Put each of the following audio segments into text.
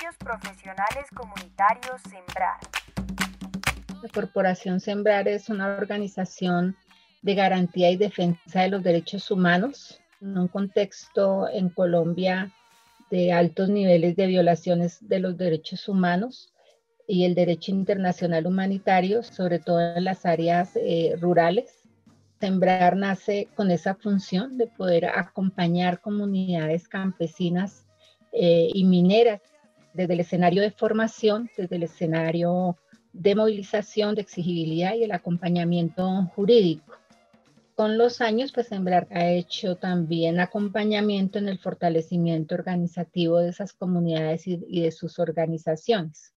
Servicios Profesionales Comunitarios Sembrar. La Corporación Sembrar es una organización de garantía y defensa de los derechos humanos en un contexto en Colombia de altos niveles de violaciones de los derechos humanos y el derecho internacional humanitario, sobre todo en las áreas eh, rurales. Sembrar nace con esa función de poder acompañar comunidades campesinas eh, y mineras desde el escenario de formación, desde el escenario de movilización, de exigibilidad y el acompañamiento jurídico. Con los años, pues Sembrar ha hecho también acompañamiento en el fortalecimiento organizativo de esas comunidades y, y de sus organizaciones.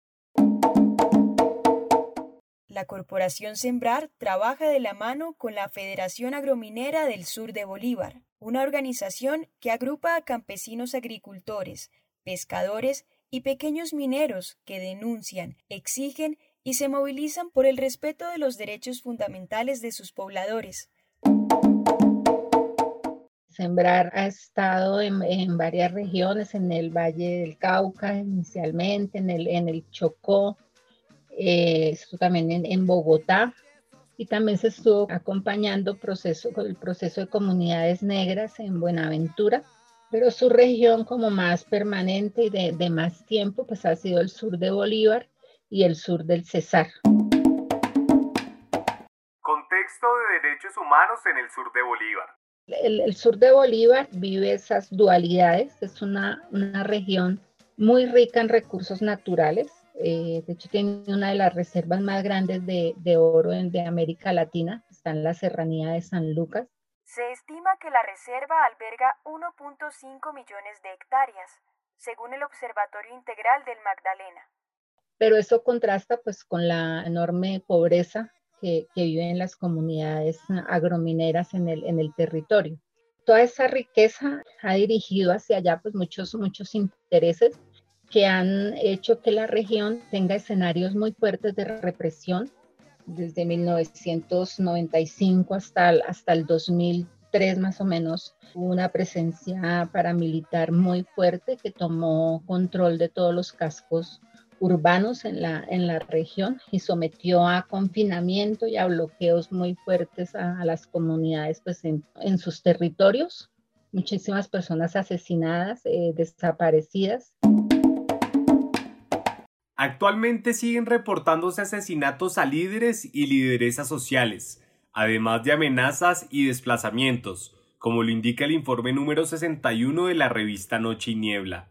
La Corporación Sembrar trabaja de la mano con la Federación Agrominera del Sur de Bolívar, una organización que agrupa a campesinos agricultores, pescadores y pequeños mineros que denuncian, exigen y se movilizan por el respeto de los derechos fundamentales de sus pobladores. Sembrar ha estado en, varias regiones, en el Valle del Cauca inicialmente, en el, en el Chocó, eh, también en, Bogotá, y también se estuvo acompañando proceso, el proceso de comunidades negras en Buenaventura, pero su región como más permanente y de, de, más tiempo, pues ha sido el sur de Bolívar y el sur del Cesar. Contexto de derechos humanos en el sur de Bolívar. El, el sur de Bolívar vive esas dualidades, es una, una región muy rica en recursos naturales, eh, de hecho, tiene una de las reservas más grandes de, de oro en, de América Latina. Está en la serranía de San Lucas. Se estima que la reserva alberga 1.5 millones de hectáreas, según el Observatorio Integral del Magdalena. Pero eso contrasta pues con la enorme pobreza que, que viven las comunidades agromineras en el, en el territorio. Toda esa riqueza ha dirigido hacia allá pues muchos, muchos intereses que han hecho que la región tenga escenarios muy fuertes de represión desde 1995 hasta hasta el 2003 más o menos, una presencia paramilitar muy fuerte que tomó control de todos los cascos urbanos en la, en la región y sometió a confinamiento y a bloqueos muy fuertes a, las comunidades pues, en, en, sus territorios. Muchísimas personas asesinadas, eh, desaparecidas. Actualmente siguen reportándose asesinatos a líderes y lideresas sociales, además de amenazas y desplazamientos, como lo indica el informe número 61 de la revista Noche y Niebla.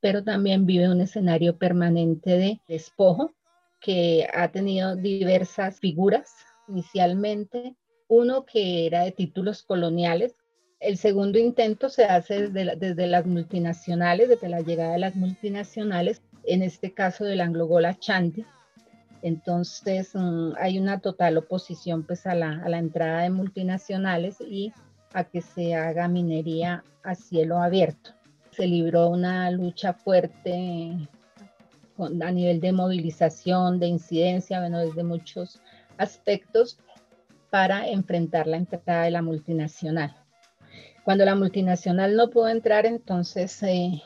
Pero también vive un escenario permanente de despojo que ha tenido diversas figuras inicialmente. Uno que era de títulos coloniales, el segundo intento se hace desde, las multinacionales, desde la llegada de las multinacionales, en este caso del Anglogola Chanti. Entonces mm, hay una total oposición pues a la, a la entrada de multinacionales y a que se haga minería a cielo abierto. Se libró una lucha fuerte a nivel de movilización, de incidencia, bueno, desde muchos aspectos para enfrentar la entrada de la multinacional. Cuando la multinacional no pudo entrar, entonces eh,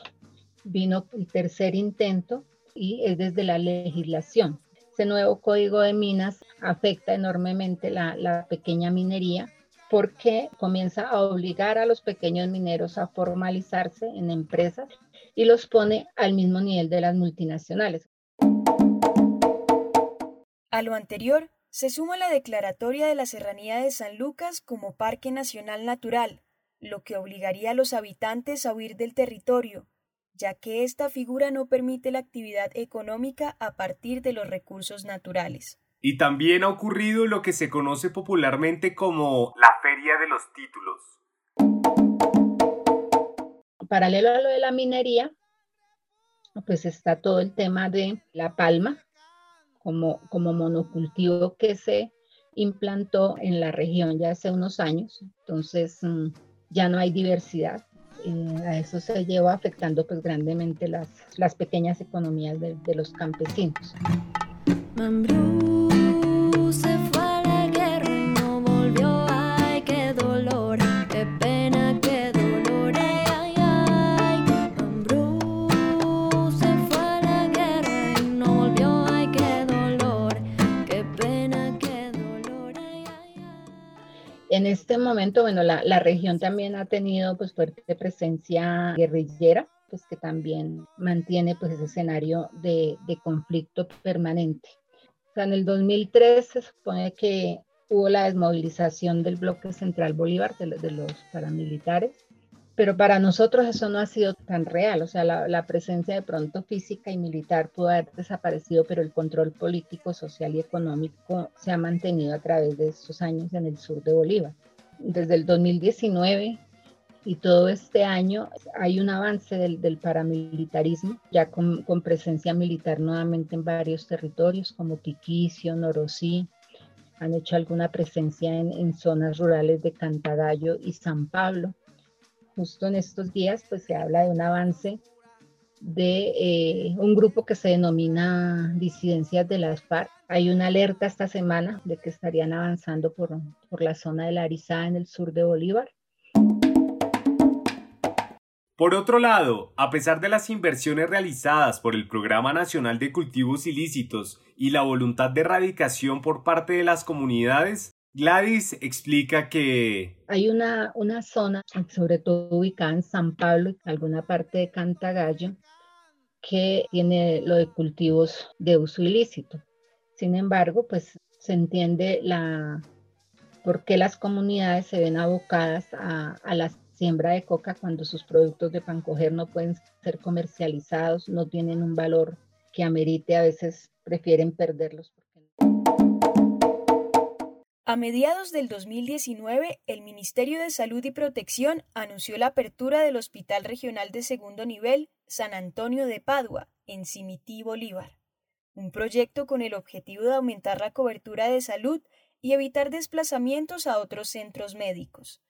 vino el tercer intento y es desde la legislación. Ese nuevo código de minas afecta enormemente la, la pequeña minería porque comienza a obligar a los pequeños mineros a formalizarse en empresas y los pone al mismo nivel de las multinacionales. A lo anterior, se suma la declaratoria de la Serranía de San Lucas como Parque Nacional Natural, lo que obligaría a los habitantes a huir del territorio, ya que esta figura no permite la actividad económica a partir de los recursos naturales. Y también ha ocurrido lo que se conoce popularmente como la Feria de los Títulos. Paralelo a lo de la minería, pues está todo el tema de la palma como, como monocultivo que se implantó en la región ya hace unos años. Entonces mm, ya no hay diversidad. Eh, a eso se lleva afectando pues grandemente las, las pequeñas economías de, los campesinos. Este momento, bueno, la, la, región también ha tenido pues fuerte presencia guerrillera, pues que también mantiene pues ese escenario de, de conflicto permanente. O sea, en el 2003 se supone que hubo la desmovilización del bloque central Bolívar de, de los paramilitares pero para nosotros eso no ha sido tan real, o sea, la, presencia de pronto física y militar pudo haber desaparecido, pero el control político, social y económico se ha mantenido a través de estos años en el sur de Bolívar. Desde el 2019 y todo este año hay un avance del, paramilitarismo, ya con, presencia militar nuevamente en varios territorios como Tiquicio, Norosí, han hecho alguna presencia en, zonas rurales de Cantagallo y San Pablo. Justo en estos días pues se habla de un avance de eh, un grupo que se denomina disidencias de las FARC. Hay una alerta esta semana de que estarían avanzando por, por la zona de la Arizá en el sur de Bolívar. Por otro lado, a pesar de las inversiones realizadas por el Programa Nacional de Cultivos Ilícitos y la voluntad de erradicación por parte de las comunidades, Gladys explica que... Hay una, una zona, sobre todo ubicada en San Pablo y alguna parte de Cantagallo, que tiene lo de cultivos de uso ilícito. Sin embargo, pues se entiende la, por qué las comunidades se ven abocadas a, a la siembra de coca cuando sus productos de pancoger no pueden ser comercializados, no tienen un valor que amerite, a veces prefieren perderlos. A mediados del 2019, el Ministerio de Salud y Protección anunció la apertura del Hospital Regional de Segundo Nivel San Antonio de Padua, en Cimití, Bolívar, un proyecto con el objetivo de aumentar la cobertura de salud y evitar desplazamientos a otros centros médicos.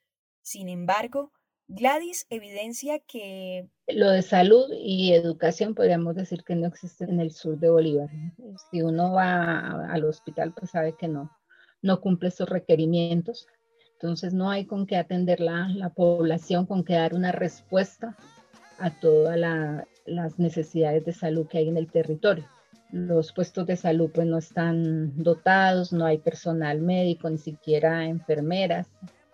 Sin embargo, Gladys evidencia que... Lo de salud y educación podríamos decir que no existe en el sur de Bolívar. Si uno va al hospital, pues sabe que no no cumple esos requerimientos. Entonces no hay con qué atender la, la población, con qué dar una respuesta a todas las necesidades de salud que hay en el territorio. Los puestos de salud pues no están dotados, no hay personal médico, ni siquiera enfermeras,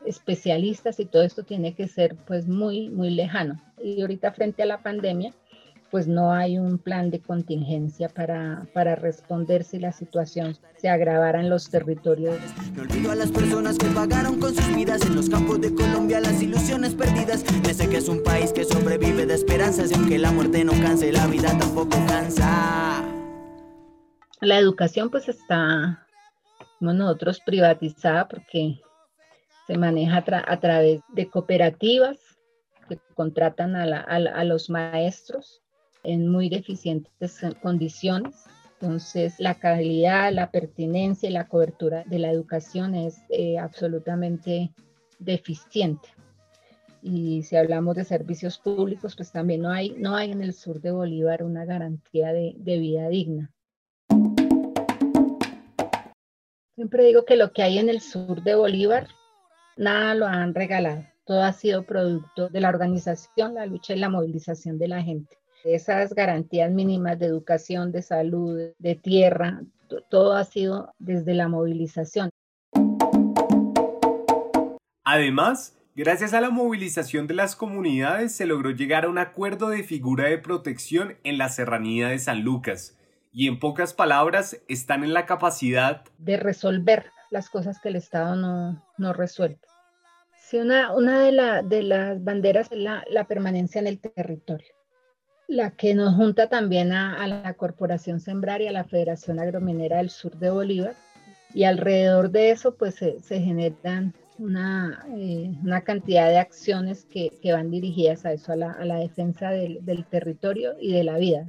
especialistas y todo esto tiene que ser pues muy, muy lejano. Y ahorita frente a la pandemia, pues no hay un plan de contingencia para, para responder si la situación se agravara en los territorios. Me olvido a las personas que pagaron con sus vidas en los campos de Colombia las ilusiones perdidas. Me sé que es un país que sobrevive de esperanzas y aunque la muerte no canse, la vida tampoco cansa. La educación pues está, como nosotros, privatizada porque se maneja a, través de cooperativas que contratan a, a los maestros en muy deficientes condiciones. Entonces, la calidad, la pertinencia y la cobertura de la educación es eh, absolutamente deficiente. Y si hablamos de servicios públicos, pues también no hay, no hay en el sur de Bolívar una garantía de, de vida digna. Siempre digo que lo que hay en el sur de Bolívar, nada lo han regalado. Todo ha sido producto de la organización, la lucha y la movilización de la gente esas garantías mínimas de educación, de salud, de tierra, todo ha sido desde la movilización. Además, gracias a la movilización de las comunidades se logró llegar a un acuerdo de figura de protección en la serranía de San Lucas, y en pocas palabras están en la capacidad de resolver las cosas que el Estado no, no resuelve. Sí, una, una de, de, las banderas es la, la permanencia en el territorio la que nos junta también a, la Corporación Sembrar y a la Federación Agrominera del Sur de Bolívar. Y alrededor de eso, pues se, generan una, eh, una cantidad de acciones que, que, van dirigidas a eso, a la, a la defensa del, del, territorio y de la vida,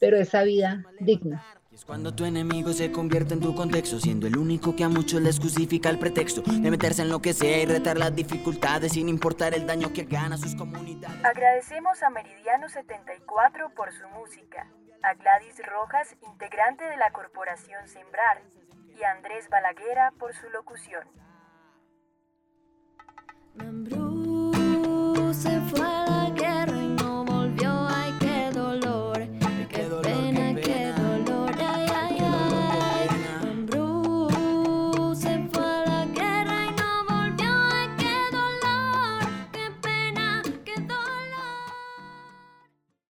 pero esa vida digna. Es cuando tu enemigo se convierte en tu contexto, siendo el único que a muchos les justifica el pretexto de meterse en lo que sea y retar las dificultades sin importar el daño que gana sus comunidades. Agradecemos a Meridiano 74 por su música, a Gladys Rojas, integrante de la corporación Sembrar, y a Andrés Balaguera por su locución.